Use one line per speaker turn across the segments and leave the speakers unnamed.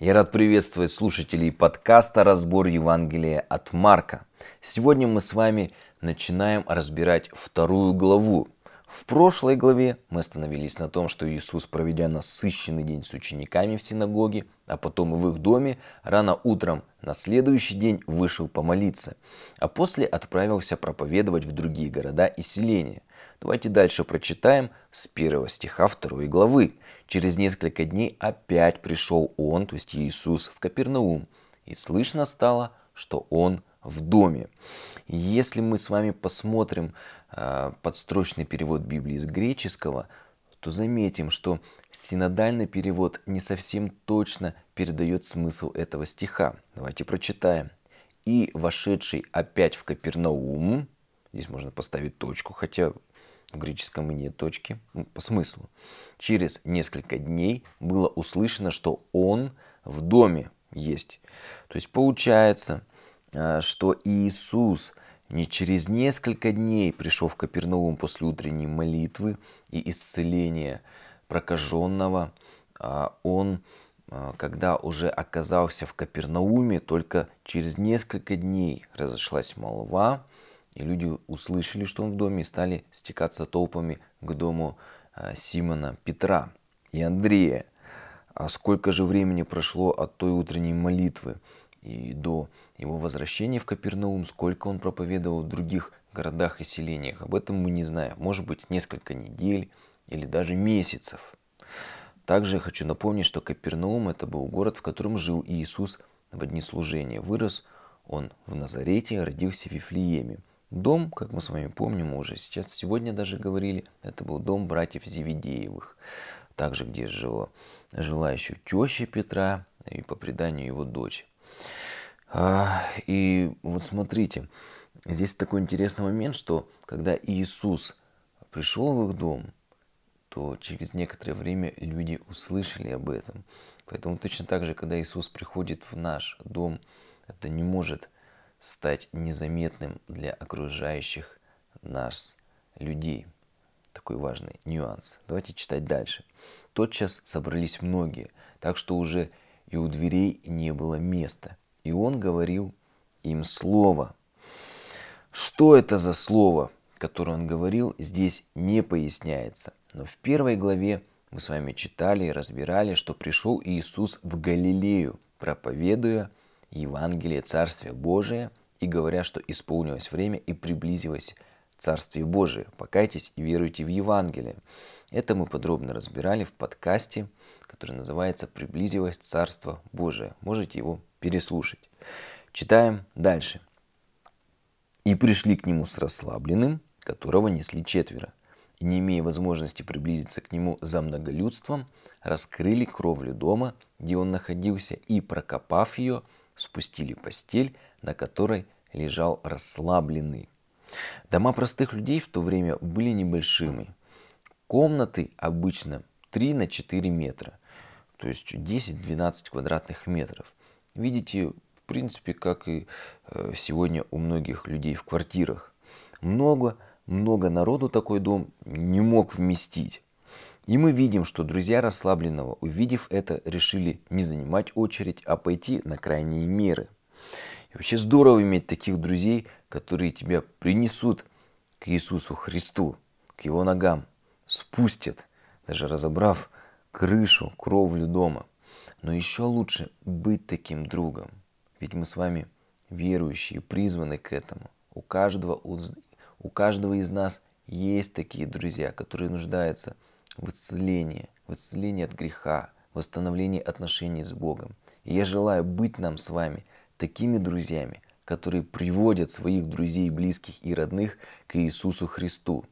Я рад приветствовать слушателей подкаста «Разбор Евангелия от Марка». Сегодня мы с вами начинаем разбирать вторую главу. В прошлой главе мы остановились на том, что Иисус, проведя насыщенный день с учениками в синагоге, а потом и в их доме, рано утром на следующий день вышел помолиться, а после отправился проповедовать в другие города и селения. Давайте дальше прочитаем с первого стиха второй главы. Через несколько дней опять пришел он, то есть Иисус, в Капернаум, и слышно стало, что он в доме. Если мы с вами посмотрим э, подстрочный перевод Библии с греческого, то заметим, что синодальный перевод не совсем точно передает смысл этого стиха. Давайте прочитаем. «И вошедший опять в Капернаум», здесь можно поставить точку, хотя в греческом и нет точки, ну, по смыслу. Через несколько дней было услышано, что он в доме есть. То есть получается, что Иисус не через несколько дней пришел в Капернаум после утренней молитвы и исцеления прокаженного, а он, а, когда уже оказался в Капернауме, только через несколько дней разошлась молва, и люди услышали, что он в доме, и стали стекаться толпами к дому а, Симона Петра и Андрея. А сколько же времени прошло от той утренней молитвы и до его возвращения в Капернаум, сколько он проповедовал в других городах и селениях, об этом мы не знаем. Может быть, несколько недель или даже месяцев. Также хочу напомнить, что Капернаум это был город, в котором жил Иисус в дни служения. Вырос он в Назарете, родился в Вифлееме. Дом, как мы с вами помним уже сейчас, сегодня даже говорили, это был дом братьев Зеведеевых. Также, где жила, жила еще теща Петра и по преданию его дочь. А, и вот смотрите, здесь такой интересный момент, что когда Иисус пришел в их дом, то через некоторое время люди услышали об этом. Поэтому точно так же, когда Иисус приходит в наш дом, это не может стать незаметным для окружающих нас людей. Такой важный нюанс. Давайте читать дальше. Тотчас собрались многие, так что уже и у дверей не было места. И он говорил им слово. Что это за слово, которое он говорил, здесь не поясняется. Но в первой главе мы с вами читали и разбирали, что пришел Иисус в Галилею, проповедуя Евангелие Царствия Божия и говоря, что исполнилось время и приблизилось Царствие Божие. Покайтесь и веруйте в Евангелие. Это мы подробно разбирали в подкасте, который называется «Приблизилось Царство Божие». Можете его переслушать. Читаем дальше. «И пришли к нему с расслабленным, которого несли четверо, и не имея возможности приблизиться к нему за многолюдством, раскрыли кровлю дома, где он находился, и, прокопав ее, спустили постель, на которой лежал расслабленный. Дома простых людей в то время были небольшими. Комнаты обычно 3 на 4 метра, то есть 10-12 квадратных метров. Видите, в принципе, как и э, сегодня у многих людей в квартирах. Много, много народу такой дом не мог вместить. И мы видим, что друзья расслабленного, увидев это, решили не занимать очередь, а пойти на крайние меры. И вообще здорово иметь таких друзей, которые тебя принесут к Иисусу Христу, к Его ногам, спустят, даже разобрав крышу, кровлю дома. Но еще лучше быть таким другом. Ведь мы с вами верующие, призваны к этому. У каждого, у каждого из нас есть такие друзья, которые нуждаются в исцелении, в исцелении от греха, в восстановлении отношений с Богом. И я желаю быть нам с вами такими друзьями, которые приводят своих друзей, близких и родных к Иисусу Христу.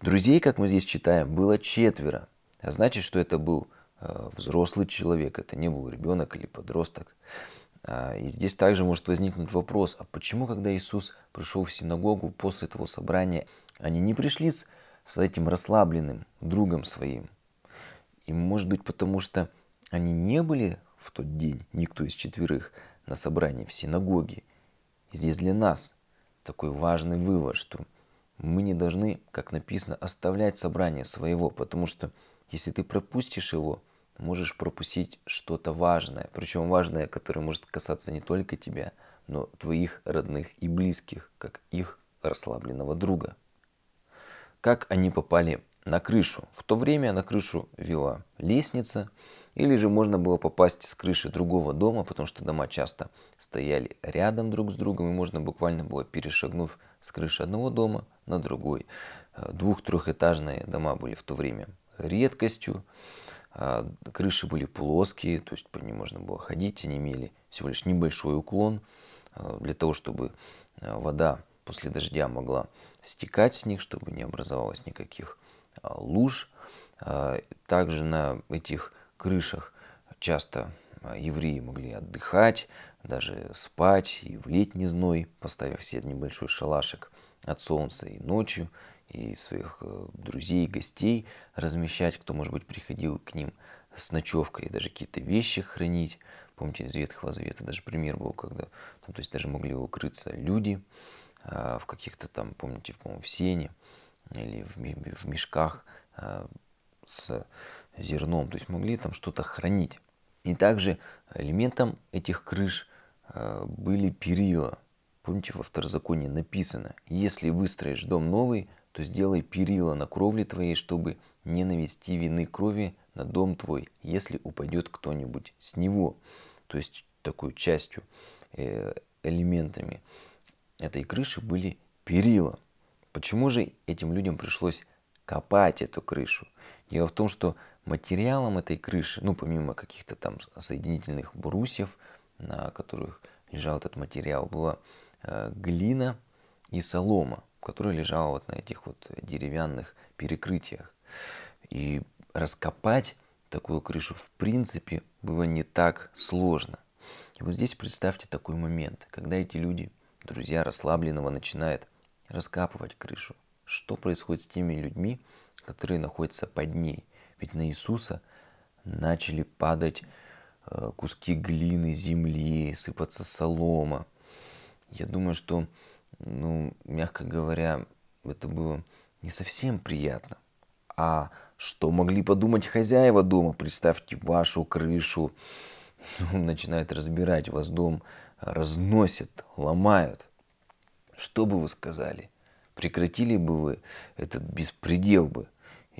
Друзей, как мы здесь читаем, было четверо. А значит, что это был э, взрослый человек, это не был ребенок или подросток. А, и здесь также может возникнуть вопрос, а почему, когда Иисус пришел в синагогу после того собрания, они не пришли с, с этим расслабленным другом своим? И может быть потому, что они не были в тот день, никто из четверых, на собрании в синагоге. И здесь для нас такой важный вывод, что мы не должны, как написано, оставлять собрание своего, потому что если ты пропустишь его, можешь пропустить что-то важное. Причем важное, которое может касаться не только тебя, но твоих родных и близких, как их расслабленного друга. Как они попали на крышу? В то время на крышу вела лестница, или же можно было попасть с крыши другого дома, потому что дома часто стояли рядом друг с другом, и можно буквально было перешагнув с крыши одного дома на другой. Э, двух-трехэтажные дома были в то время редкостью. А, крыши были плоские, то есть по ним можно было ходить, они имели всего лишь небольшой уклон а, для того, чтобы а, вода после дождя могла стекать с них, чтобы не образовалось никаких луж. Также на этих крышах часто евреи могли отдыхать, даже спать и в летний зной, поставив себе небольшой шалашик от солнца и ночью и своих э, друзей, гостей размещать, кто, может быть, приходил к ним с ночевкой, и даже какие-то вещи хранить. Помните, из Ветхого Завета даже пример был, когда там, то есть даже могли укрыться люди а, в каких-то там, помните, по-моему, в сене или в, в мешках с зерном, то есть могли там что-то хранить. И также элементом этих крыш а, были перила. Помните, во второзаконии написано, если выстроишь дом новый, то сделай перила на кровле твоей, чтобы не навести вины крови на дом твой, если упадет кто-нибудь с него. То есть такой частью, э, элементами этой крыши были перила. Почему же этим людям пришлось копать эту крышу? Дело в том, что материалом этой крыши, ну помимо каких-то там соединительных брусьев, на которых лежал этот материал, была э, глина и солома которая лежала вот на этих вот деревянных перекрытиях. И раскопать такую крышу в принципе было не так сложно. И вот здесь представьте такой момент, когда эти люди, друзья расслабленного, начинают раскапывать крышу. Что происходит с теми людьми, которые находятся под ней? Ведь на Иисуса начали падать э, куски глины, земли, сыпаться солома. Я думаю, что ну, мягко говоря, это было не совсем приятно. А что могли подумать хозяева дома? Представьте вашу крышу. Ну, начинает разбирать вас дом, разносят, ломают. Что бы вы сказали? Прекратили бы вы этот беспредел бы?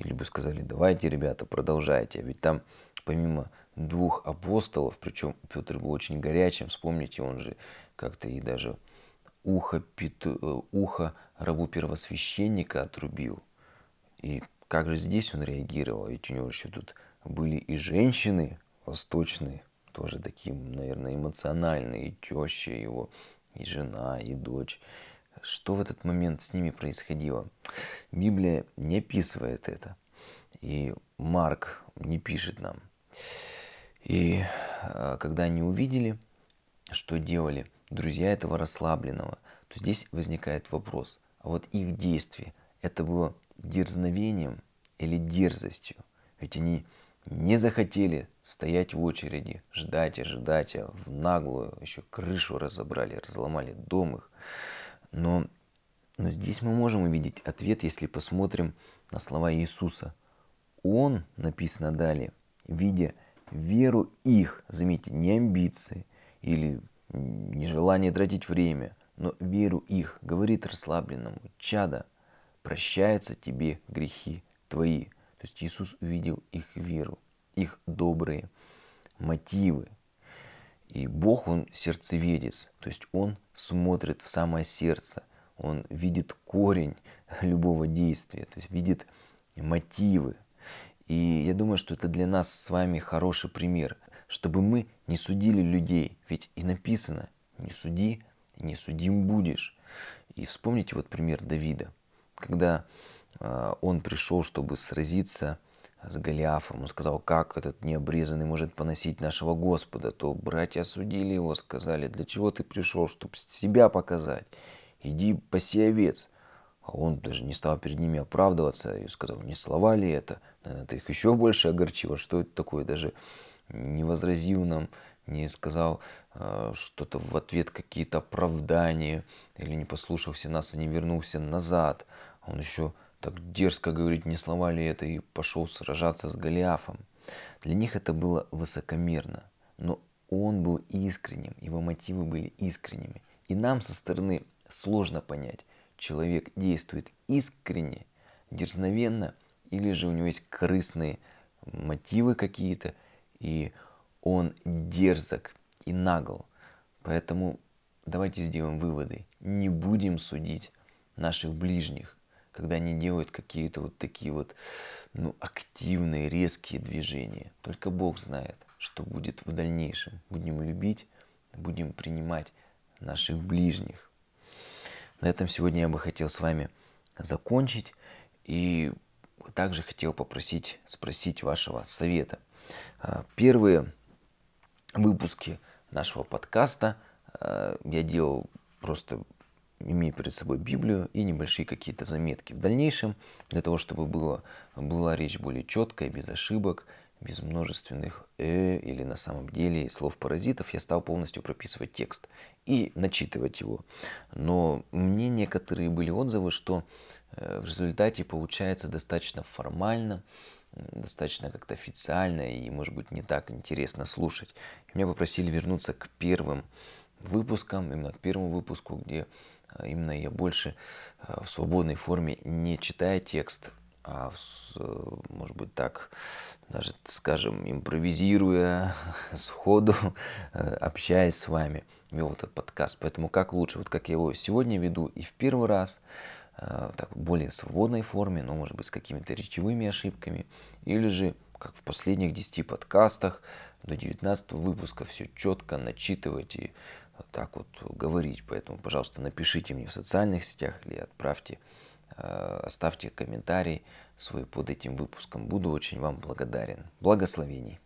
Или бы сказали, давайте, ребята, продолжайте. А ведь там помимо двух апостолов, причем Петр был очень горячим, вспомните, он же как-то и даже ухо, пету, э, ухо рабу первосвященника отрубил. И как же здесь он реагировал? Ведь у него еще тут были и женщины восточные, тоже такие, наверное, эмоциональные, и теща его, и жена, и дочь. Что в этот момент с ними происходило? Библия не описывает это. И Марк не пишет нам. И э, когда они увидели, что делали – друзья этого расслабленного, то здесь возникает вопрос, а вот их действие, это было дерзновением или дерзостью? Ведь они не захотели стоять в очереди, ждать и ждать, а в наглую еще крышу разобрали, разломали дом их. Но, но здесь мы можем увидеть ответ, если посмотрим на слова Иисуса. Он, написано далее, видя веру их, заметьте, не амбиции или нежелание тратить время, но веру их, говорит расслабленному, чада, прощаются тебе грехи твои. То есть Иисус увидел их веру, их добрые мотивы. И Бог, Он сердцеведец, то есть Он смотрит в самое сердце, Он видит корень любого действия, то есть видит мотивы. И я думаю, что это для нас с вами хороший пример чтобы мы не судили людей. Ведь и написано, не суди, и не судим будешь. И вспомните вот пример Давида, когда э, он пришел, чтобы сразиться с Голиафом. Он сказал, как этот необрезанный может поносить нашего Господа. То братья осудили его, сказали, для чего ты пришел, чтобы себя показать. Иди паси овец. А он даже не стал перед ними оправдываться и сказал, не слова ли это? Наверное, это их еще больше огорчило. Что это такое? Даже не возразил нам, не сказал э, что-то в ответ, какие-то оправдания, или не послушался нас и не вернулся назад. Он еще так дерзко говорит, не слова ли это, и пошел сражаться с Голиафом. Для них это было высокомерно, но он был искренним, его мотивы были искренними. И нам со стороны сложно понять, человек действует искренне, дерзновенно, или же у него есть корыстные мотивы какие-то, и он дерзок и нагл. Поэтому давайте сделаем выводы. Не будем судить наших ближних, когда они делают какие-то вот такие вот ну, активные, резкие движения. Только Бог знает, что будет в дальнейшем. Будем любить, будем принимать наших ближних. На этом сегодня я бы хотел с вами закончить. И также хотел попросить, спросить вашего совета. А, первые выпуски нашего подкаста а, я делал просто имея перед собой Библию и небольшие какие-то заметки. В дальнейшем, для того, чтобы было, была речь более четкая, без ошибок, без множественных «э» или на самом деле слов-паразитов, я стал полностью прописывать текст и начитывать его. Но мне некоторые были отзывы, что э, в результате получается достаточно формально, достаточно как-то официально и, может быть, не так интересно слушать. Меня попросили вернуться к первым выпускам, именно к первому выпуску, где именно я больше э, в свободной форме, не читая текст, а, э, может быть, так, даже, скажем, импровизируя, сходу, общаясь с вами, вел этот подкаст. Поэтому как лучше, вот как я его сегодня веду и в первый раз, так, в более свободной форме, но, может быть, с какими-то речевыми ошибками, или же, как в последних 10 подкастах, до 19 выпуска все четко начитывать и так вот говорить. Поэтому, пожалуйста, напишите мне в социальных сетях или отправьте, э, оставьте комментарий свой под этим выпуском. Буду очень вам благодарен. Благословений.